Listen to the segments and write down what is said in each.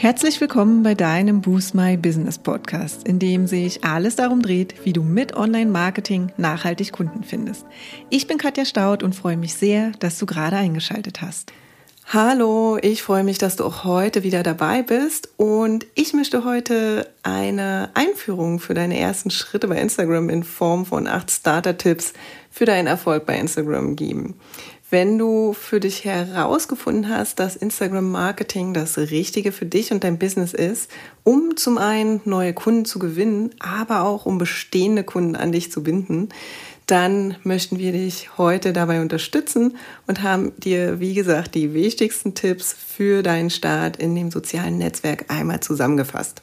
Herzlich willkommen bei deinem Boost My Business Podcast, in dem sich alles darum dreht, wie du mit Online-Marketing nachhaltig Kunden findest. Ich bin Katja Staud und freue mich sehr, dass du gerade eingeschaltet hast. Hallo, ich freue mich, dass du auch heute wieder dabei bist und ich möchte heute eine Einführung für deine ersten Schritte bei Instagram in Form von acht Starter-Tipps für deinen Erfolg bei Instagram geben. Wenn du für dich herausgefunden hast, dass Instagram Marketing das Richtige für dich und dein Business ist, um zum einen neue Kunden zu gewinnen, aber auch um bestehende Kunden an dich zu binden, dann möchten wir dich heute dabei unterstützen und haben dir, wie gesagt, die wichtigsten Tipps für deinen Start in dem sozialen Netzwerk einmal zusammengefasst.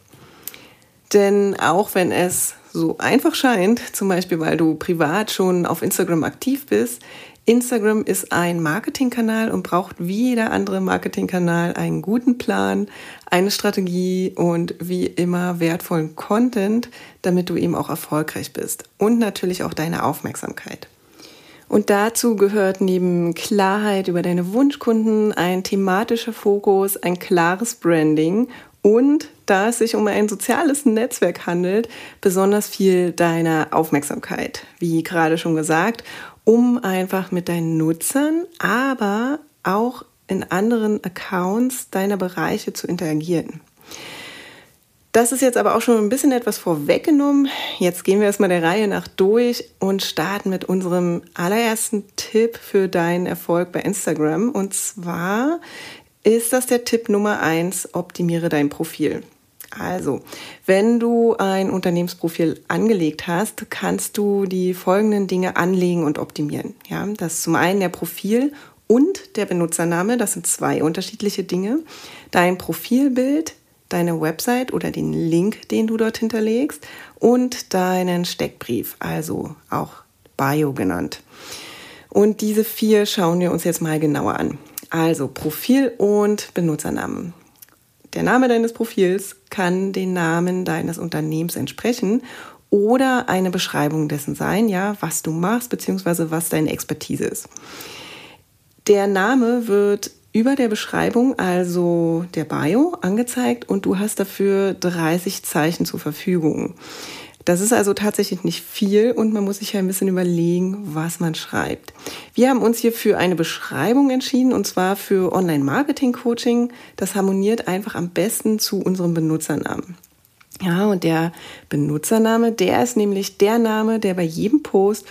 Denn auch wenn es so einfach scheint, zum Beispiel weil du privat schon auf Instagram aktiv bist, Instagram ist ein Marketingkanal und braucht wie jeder andere Marketingkanal einen guten Plan, eine Strategie und wie immer wertvollen Content, damit du eben auch erfolgreich bist. Und natürlich auch deine Aufmerksamkeit. Und dazu gehört neben Klarheit über deine Wunschkunden ein thematischer Fokus, ein klares Branding und da es sich um ein soziales Netzwerk handelt, besonders viel deiner Aufmerksamkeit, wie gerade schon gesagt, um einfach mit deinen Nutzern, aber auch in anderen Accounts deiner Bereiche zu interagieren. Das ist jetzt aber auch schon ein bisschen etwas vorweggenommen. Jetzt gehen wir erstmal der Reihe nach durch und starten mit unserem allerersten Tipp für deinen Erfolg bei Instagram. Und zwar ist das der Tipp Nummer eins: optimiere dein Profil. Also, wenn du ein Unternehmensprofil angelegt hast, kannst du die folgenden Dinge anlegen und optimieren. Ja, das ist zum einen der Profil und der Benutzername. Das sind zwei unterschiedliche Dinge. Dein Profilbild, deine Website oder den Link, den du dort hinterlegst und deinen Steckbrief, also auch Bio genannt. Und diese vier schauen wir uns jetzt mal genauer an. Also Profil und Benutzernamen. Der Name deines Profils kann den Namen deines Unternehmens entsprechen oder eine Beschreibung dessen sein, ja, was du machst bzw. was deine Expertise ist. Der Name wird über der Beschreibung, also der Bio, angezeigt und du hast dafür 30 Zeichen zur Verfügung. Das ist also tatsächlich nicht viel und man muss sich ja ein bisschen überlegen, was man schreibt. Wir haben uns hier für eine Beschreibung entschieden und zwar für Online-Marketing-Coaching. Das harmoniert einfach am besten zu unserem Benutzernamen. Ja, und der Benutzername, der ist nämlich der Name, der bei jedem Post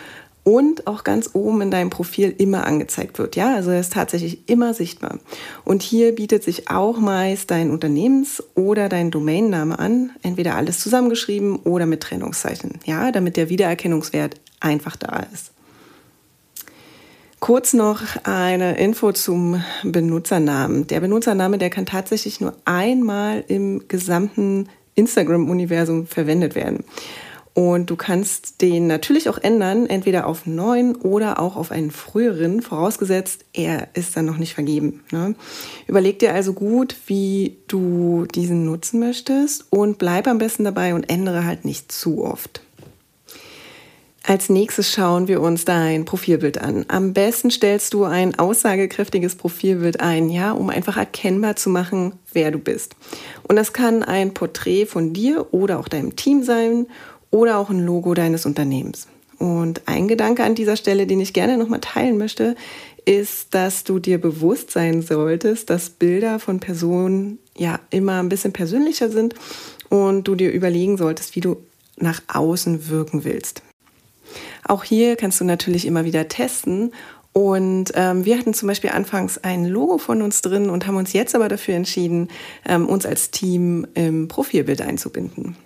und auch ganz oben in deinem Profil immer angezeigt wird. Ja, also er ist tatsächlich immer sichtbar. Und hier bietet sich auch meist dein Unternehmens- oder dein Domainname an, entweder alles zusammengeschrieben oder mit Trennungszeichen. Ja, damit der Wiedererkennungswert einfach da ist. Kurz noch eine Info zum Benutzernamen. Der Benutzername, der kann tatsächlich nur einmal im gesamten Instagram-Universum verwendet werden. Und du kannst den natürlich auch ändern, entweder auf einen neuen oder auch auf einen früheren, vorausgesetzt, er ist dann noch nicht vergeben. Ne? Überleg dir also gut, wie du diesen nutzen möchtest und bleib am besten dabei und ändere halt nicht zu oft. Als nächstes schauen wir uns dein Profilbild an. Am besten stellst du ein aussagekräftiges Profilbild ein, ja, um einfach erkennbar zu machen, wer du bist. Und das kann ein Porträt von dir oder auch deinem Team sein oder auch ein Logo deines Unternehmens. Und ein Gedanke an dieser Stelle, den ich gerne nochmal teilen möchte, ist, dass du dir bewusst sein solltest, dass Bilder von Personen ja immer ein bisschen persönlicher sind und du dir überlegen solltest, wie du nach außen wirken willst. Auch hier kannst du natürlich immer wieder testen. Und ähm, wir hatten zum Beispiel anfangs ein Logo von uns drin und haben uns jetzt aber dafür entschieden, ähm, uns als Team im Profilbild einzubinden.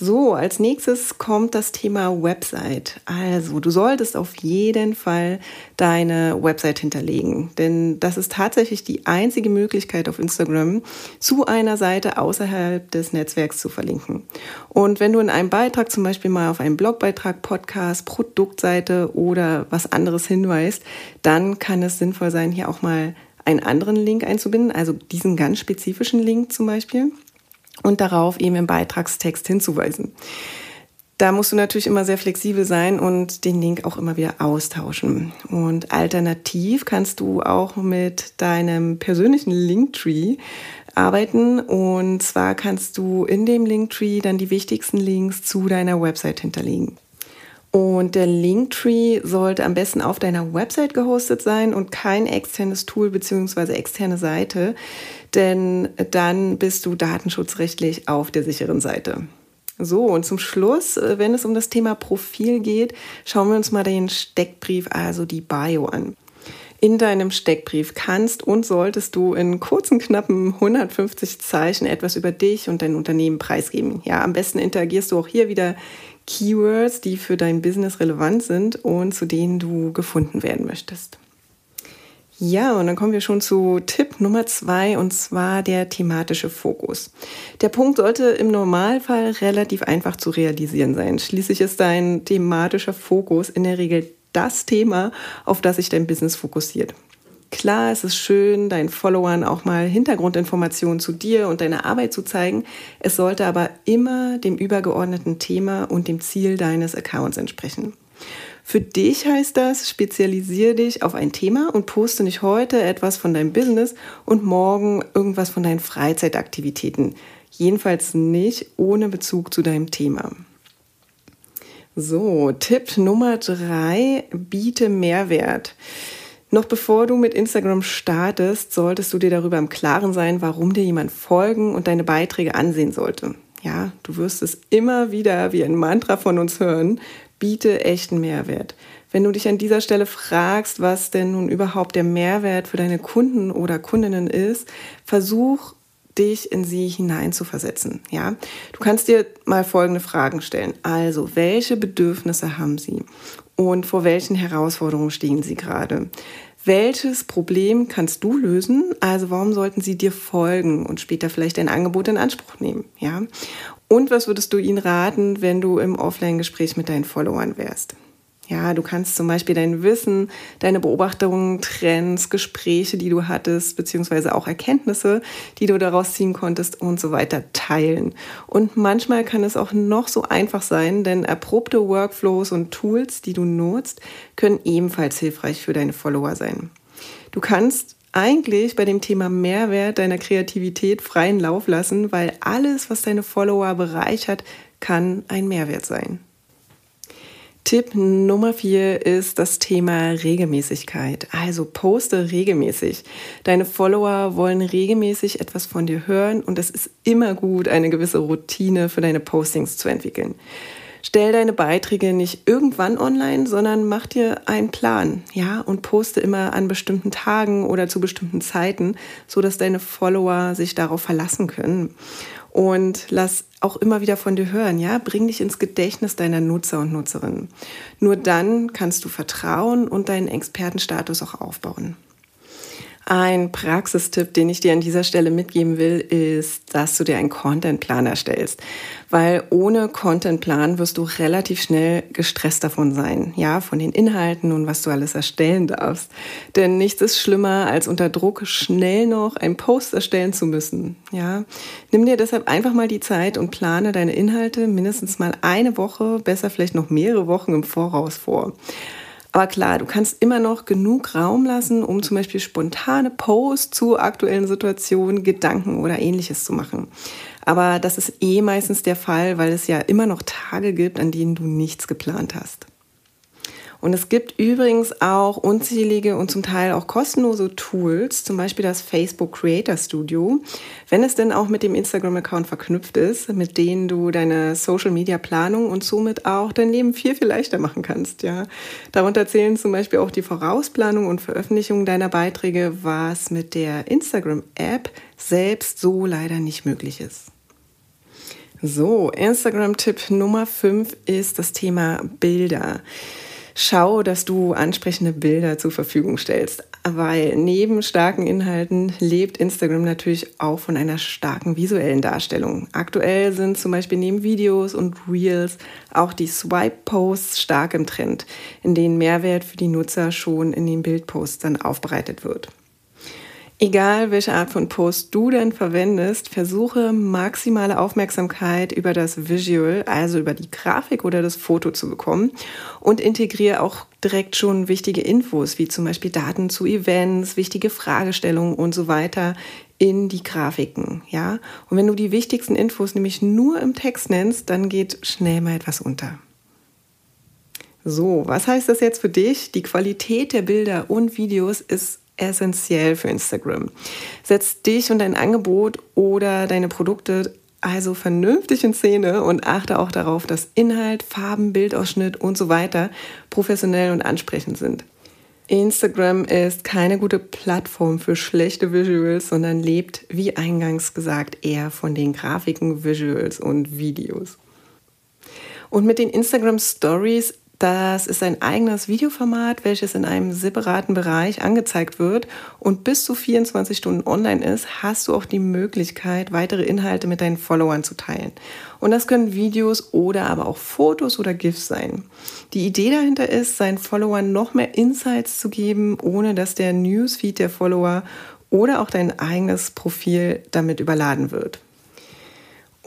So, als nächstes kommt das Thema Website. Also, du solltest auf jeden Fall deine Website hinterlegen, denn das ist tatsächlich die einzige Möglichkeit auf Instagram, zu einer Seite außerhalb des Netzwerks zu verlinken. Und wenn du in einem Beitrag zum Beispiel mal auf einen Blogbeitrag, Podcast, Produktseite oder was anderes hinweist, dann kann es sinnvoll sein, hier auch mal einen anderen Link einzubinden, also diesen ganz spezifischen Link zum Beispiel und darauf eben im Beitragstext hinzuweisen. Da musst du natürlich immer sehr flexibel sein und den Link auch immer wieder austauschen. Und alternativ kannst du auch mit deinem persönlichen Linktree arbeiten. Und zwar kannst du in dem Linktree dann die wichtigsten Links zu deiner Website hinterlegen. Und der Linktree sollte am besten auf deiner Website gehostet sein und kein externes Tool bzw. externe Seite, denn dann bist du datenschutzrechtlich auf der sicheren Seite. So, und zum Schluss, äh, wenn es um das Thema Profil geht, schauen wir uns mal den Steckbrief, also die Bio an. In deinem Steckbrief kannst und solltest du in kurzen, knappen 150 Zeichen etwas über dich und dein Unternehmen preisgeben. Ja, am besten interagierst du auch hier wieder Keywords, die für dein Business relevant sind und zu denen du gefunden werden möchtest. Ja, und dann kommen wir schon zu Tipp Nummer zwei, und zwar der thematische Fokus. Der Punkt sollte im Normalfall relativ einfach zu realisieren sein. Schließlich ist dein thematischer Fokus in der Regel das Thema, auf das sich dein Business fokussiert. Klar, es ist schön, deinen Followern auch mal Hintergrundinformationen zu dir und deiner Arbeit zu zeigen. Es sollte aber immer dem übergeordneten Thema und dem Ziel deines Accounts entsprechen. Für dich heißt das, spezialisiere dich auf ein Thema und poste nicht heute etwas von deinem Business und morgen irgendwas von deinen Freizeitaktivitäten. Jedenfalls nicht ohne Bezug zu deinem Thema. So, Tipp Nummer drei, biete Mehrwert. Noch bevor du mit Instagram startest, solltest du dir darüber im Klaren sein, warum dir jemand folgen und deine Beiträge ansehen sollte. Ja, du wirst es immer wieder wie ein Mantra von uns hören biete echten Mehrwert. Wenn du dich an dieser Stelle fragst, was denn nun überhaupt der Mehrwert für deine Kunden oder Kundinnen ist, versuch dich in sie hineinzuversetzen. Ja, du kannst dir mal folgende Fragen stellen. Also, welche Bedürfnisse haben sie und vor welchen Herausforderungen stehen sie gerade? Welches Problem kannst du lösen? Also, warum sollten sie dir folgen und später vielleicht ein Angebot in Anspruch nehmen? Ja, und was würdest du ihnen raten, wenn du im Offline-Gespräch mit deinen Followern wärst? Ja, du kannst zum Beispiel dein Wissen, deine Beobachtungen, Trends, Gespräche, die du hattest, beziehungsweise auch Erkenntnisse, die du daraus ziehen konntest und so weiter teilen. Und manchmal kann es auch noch so einfach sein, denn erprobte Workflows und Tools, die du nutzt, können ebenfalls hilfreich für deine Follower sein. Du kannst eigentlich bei dem Thema Mehrwert deiner Kreativität freien Lauf lassen, weil alles, was deine Follower bereichert, kann ein Mehrwert sein. Tipp Nummer vier ist das Thema Regelmäßigkeit. Also poste regelmäßig. Deine Follower wollen regelmäßig etwas von dir hören und es ist immer gut, eine gewisse Routine für deine Postings zu entwickeln. Stell deine Beiträge nicht irgendwann online, sondern mach dir einen Plan, ja, und poste immer an bestimmten Tagen oder zu bestimmten Zeiten, so dass deine Follower sich darauf verlassen können. Und lass auch immer wieder von dir hören, ja, bring dich ins Gedächtnis deiner Nutzer und Nutzerinnen. Nur dann kannst du Vertrauen und deinen Expertenstatus auch aufbauen. Ein Praxistipp, den ich dir an dieser Stelle mitgeben will, ist, dass du dir einen Contentplan erstellst. Weil ohne Contentplan wirst du relativ schnell gestresst davon sein. Ja, von den Inhalten und was du alles erstellen darfst. Denn nichts ist schlimmer, als unter Druck schnell noch einen Post erstellen zu müssen. Ja, nimm dir deshalb einfach mal die Zeit und plane deine Inhalte mindestens mal eine Woche, besser vielleicht noch mehrere Wochen im Voraus vor. Aber klar, du kannst immer noch genug Raum lassen, um zum Beispiel spontane Posts zu aktuellen Situationen, Gedanken oder ähnliches zu machen. Aber das ist eh meistens der Fall, weil es ja immer noch Tage gibt, an denen du nichts geplant hast. Und es gibt übrigens auch unzählige und zum Teil auch kostenlose Tools, zum Beispiel das Facebook Creator Studio, wenn es denn auch mit dem Instagram-Account verknüpft ist, mit denen du deine Social-Media-Planung und somit auch dein Leben viel, viel leichter machen kannst. Ja. Darunter zählen zum Beispiel auch die Vorausplanung und Veröffentlichung deiner Beiträge, was mit der Instagram-App selbst so leider nicht möglich ist. So, Instagram-Tipp Nummer 5 ist das Thema Bilder. Schau, dass du ansprechende Bilder zur Verfügung stellst, weil neben starken Inhalten lebt Instagram natürlich auch von einer starken visuellen Darstellung. Aktuell sind zum Beispiel neben Videos und Reels auch die Swipe-Posts stark im Trend, in denen Mehrwert für die Nutzer schon in den Bildposts dann aufbereitet wird. Egal welche Art von Post du denn verwendest, versuche maximale Aufmerksamkeit über das Visual, also über die Grafik oder das Foto zu bekommen und integriere auch direkt schon wichtige Infos, wie zum Beispiel Daten zu Events, wichtige Fragestellungen und so weiter in die Grafiken, ja. Und wenn du die wichtigsten Infos nämlich nur im Text nennst, dann geht schnell mal etwas unter. So, was heißt das jetzt für dich? Die Qualität der Bilder und Videos ist essentiell für Instagram. Setz dich und dein Angebot oder deine Produkte also vernünftig in Szene und achte auch darauf, dass Inhalt, Farben, Bildausschnitt und so weiter professionell und ansprechend sind. Instagram ist keine gute Plattform für schlechte Visuals, sondern lebt, wie eingangs gesagt, eher von den Grafiken, Visuals und Videos. Und mit den Instagram Stories das ist ein eigenes Videoformat, welches in einem separaten Bereich angezeigt wird und bis zu 24 Stunden online ist, hast du auch die Möglichkeit, weitere Inhalte mit deinen Followern zu teilen. Und das können Videos oder aber auch Fotos oder GIFs sein. Die Idee dahinter ist, seinen Followern noch mehr Insights zu geben, ohne dass der Newsfeed der Follower oder auch dein eigenes Profil damit überladen wird.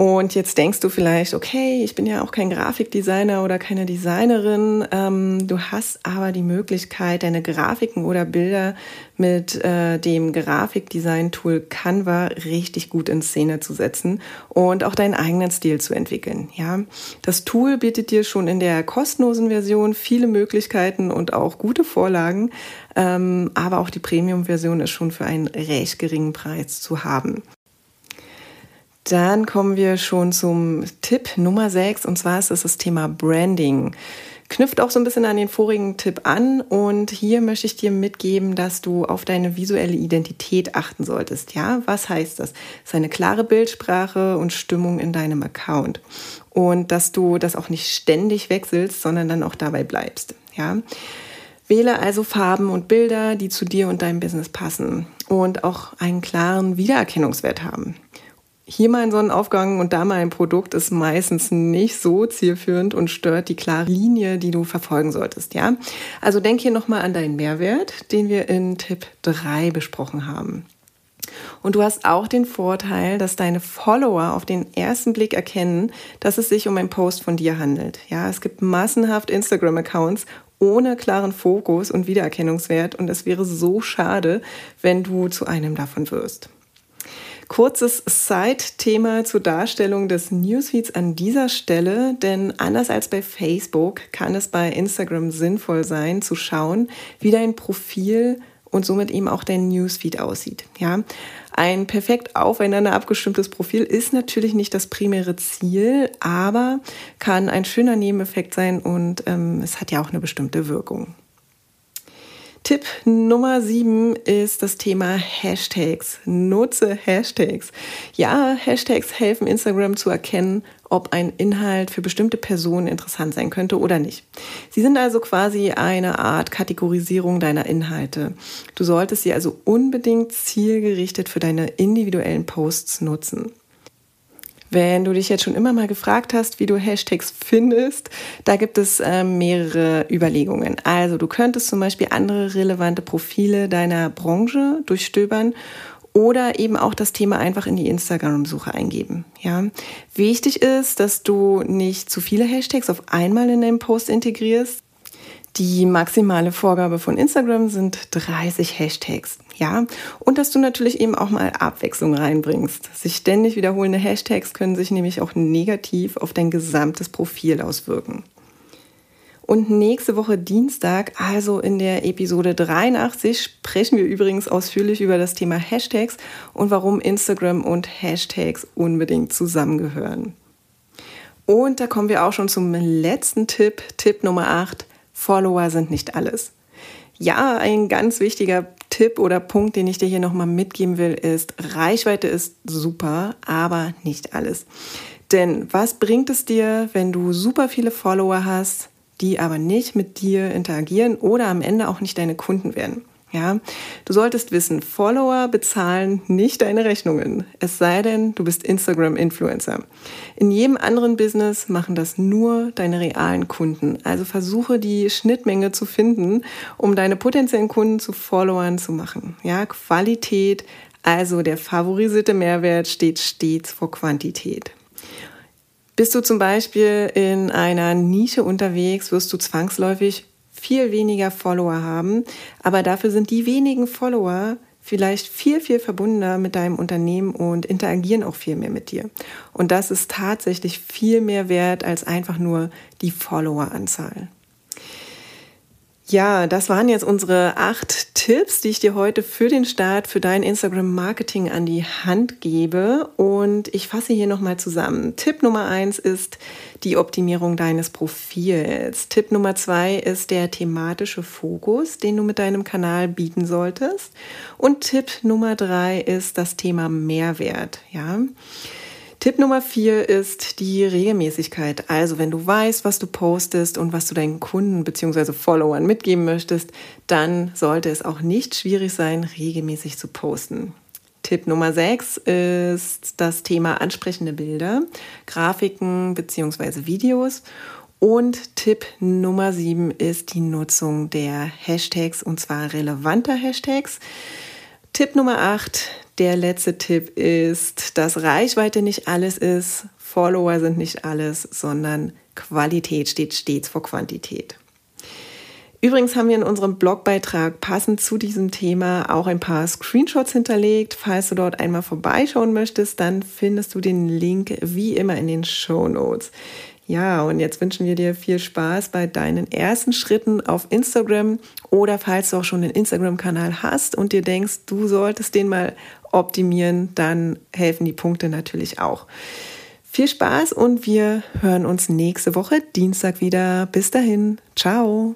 Und jetzt denkst du vielleicht, okay, ich bin ja auch kein Grafikdesigner oder keine Designerin. Ähm, du hast aber die Möglichkeit, deine Grafiken oder Bilder mit äh, dem Grafikdesign-Tool Canva richtig gut in Szene zu setzen und auch deinen eigenen Stil zu entwickeln. Ja, das Tool bietet dir schon in der kostenlosen Version viele Möglichkeiten und auch gute Vorlagen, ähm, aber auch die Premium-Version ist schon für einen recht geringen Preis zu haben. Dann kommen wir schon zum Tipp Nummer 6 und zwar ist das das Thema Branding. Knüpft auch so ein bisschen an den vorigen Tipp an und hier möchte ich dir mitgeben, dass du auf deine visuelle Identität achten solltest. Ja, was heißt das? Das klare Bildsprache und Stimmung in deinem Account und dass du das auch nicht ständig wechselst, sondern dann auch dabei bleibst. Ja. Wähle also Farben und Bilder, die zu dir und deinem Business passen und auch einen klaren Wiedererkennungswert haben hier mal ein Sonnenaufgang und da mal ein Produkt ist meistens nicht so zielführend und stört die klare Linie, die du verfolgen solltest, ja? Also denk hier nochmal an deinen Mehrwert, den wir in Tipp 3 besprochen haben. Und du hast auch den Vorteil, dass deine Follower auf den ersten Blick erkennen, dass es sich um einen Post von dir handelt. Ja, es gibt massenhaft Instagram-Accounts ohne klaren Fokus und Wiedererkennungswert und es wäre so schade, wenn du zu einem davon wirst. Kurzes Side-Thema zur Darstellung des Newsfeeds an dieser Stelle, denn anders als bei Facebook kann es bei Instagram sinnvoll sein, zu schauen, wie dein Profil und somit eben auch dein Newsfeed aussieht. Ja, ein perfekt aufeinander abgestimmtes Profil ist natürlich nicht das primäre Ziel, aber kann ein schöner Nebeneffekt sein und ähm, es hat ja auch eine bestimmte Wirkung. Tipp Nummer sieben ist das Thema Hashtags. Nutze Hashtags. Ja, Hashtags helfen Instagram zu erkennen, ob ein Inhalt für bestimmte Personen interessant sein könnte oder nicht. Sie sind also quasi eine Art Kategorisierung deiner Inhalte. Du solltest sie also unbedingt zielgerichtet für deine individuellen Posts nutzen. Wenn du dich jetzt schon immer mal gefragt hast, wie du Hashtags findest, da gibt es äh, mehrere Überlegungen. Also du könntest zum Beispiel andere relevante Profile deiner Branche durchstöbern oder eben auch das Thema einfach in die Instagram-Suche eingeben. Ja, wichtig ist, dass du nicht zu viele Hashtags auf einmal in deinem Post integrierst. Die maximale Vorgabe von Instagram sind 30 Hashtags. Ja, und dass du natürlich eben auch mal Abwechslung reinbringst. Sich ständig wiederholende Hashtags können sich nämlich auch negativ auf dein gesamtes Profil auswirken. Und nächste Woche Dienstag, also in der Episode 83, sprechen wir übrigens ausführlich über das Thema Hashtags und warum Instagram und Hashtags unbedingt zusammengehören. Und da kommen wir auch schon zum letzten Tipp, Tipp Nummer 8. Follower sind nicht alles. Ja, ein ganz wichtiger Tipp oder Punkt, den ich dir hier nochmal mitgeben will, ist, Reichweite ist super, aber nicht alles. Denn was bringt es dir, wenn du super viele Follower hast, die aber nicht mit dir interagieren oder am Ende auch nicht deine Kunden werden? Ja, du solltest wissen, Follower bezahlen nicht deine Rechnungen. Es sei denn, du bist Instagram-Influencer. In jedem anderen Business machen das nur deine realen Kunden. Also versuche die Schnittmenge zu finden, um deine potenziellen Kunden zu Followern zu machen. Ja, Qualität, also der favorisierte Mehrwert steht stets vor Quantität. Bist du zum Beispiel in einer Nische unterwegs, wirst du zwangsläufig viel weniger Follower haben, aber dafür sind die wenigen Follower vielleicht viel, viel verbundener mit deinem Unternehmen und interagieren auch viel mehr mit dir. Und das ist tatsächlich viel mehr wert als einfach nur die Followeranzahl. Ja, das waren jetzt unsere acht Tipps, die ich dir heute für den Start für dein Instagram-Marketing an die Hand gebe. Und ich fasse hier nochmal zusammen. Tipp Nummer eins ist die Optimierung deines Profils. Tipp Nummer zwei ist der thematische Fokus, den du mit deinem Kanal bieten solltest. Und Tipp Nummer drei ist das Thema Mehrwert. Ja. Tipp Nummer vier ist die Regelmäßigkeit. Also wenn du weißt, was du postest und was du deinen Kunden bzw. Followern mitgeben möchtest, dann sollte es auch nicht schwierig sein, regelmäßig zu posten. Tipp Nummer sechs ist das Thema ansprechende Bilder, Grafiken bzw. Videos. Und Tipp Nummer sieben ist die Nutzung der Hashtags und zwar relevanter Hashtags. Tipp Nummer 8, der letzte Tipp ist, dass Reichweite nicht alles ist, Follower sind nicht alles, sondern Qualität steht stets vor Quantität. Übrigens haben wir in unserem Blogbeitrag passend zu diesem Thema auch ein paar Screenshots hinterlegt. Falls du dort einmal vorbeischauen möchtest, dann findest du den Link wie immer in den Show Notes. Ja, und jetzt wünschen wir dir viel Spaß bei deinen ersten Schritten auf Instagram oder falls du auch schon einen Instagram-Kanal hast und dir denkst, du solltest den mal optimieren, dann helfen die Punkte natürlich auch. Viel Spaß und wir hören uns nächste Woche Dienstag wieder. Bis dahin, ciao.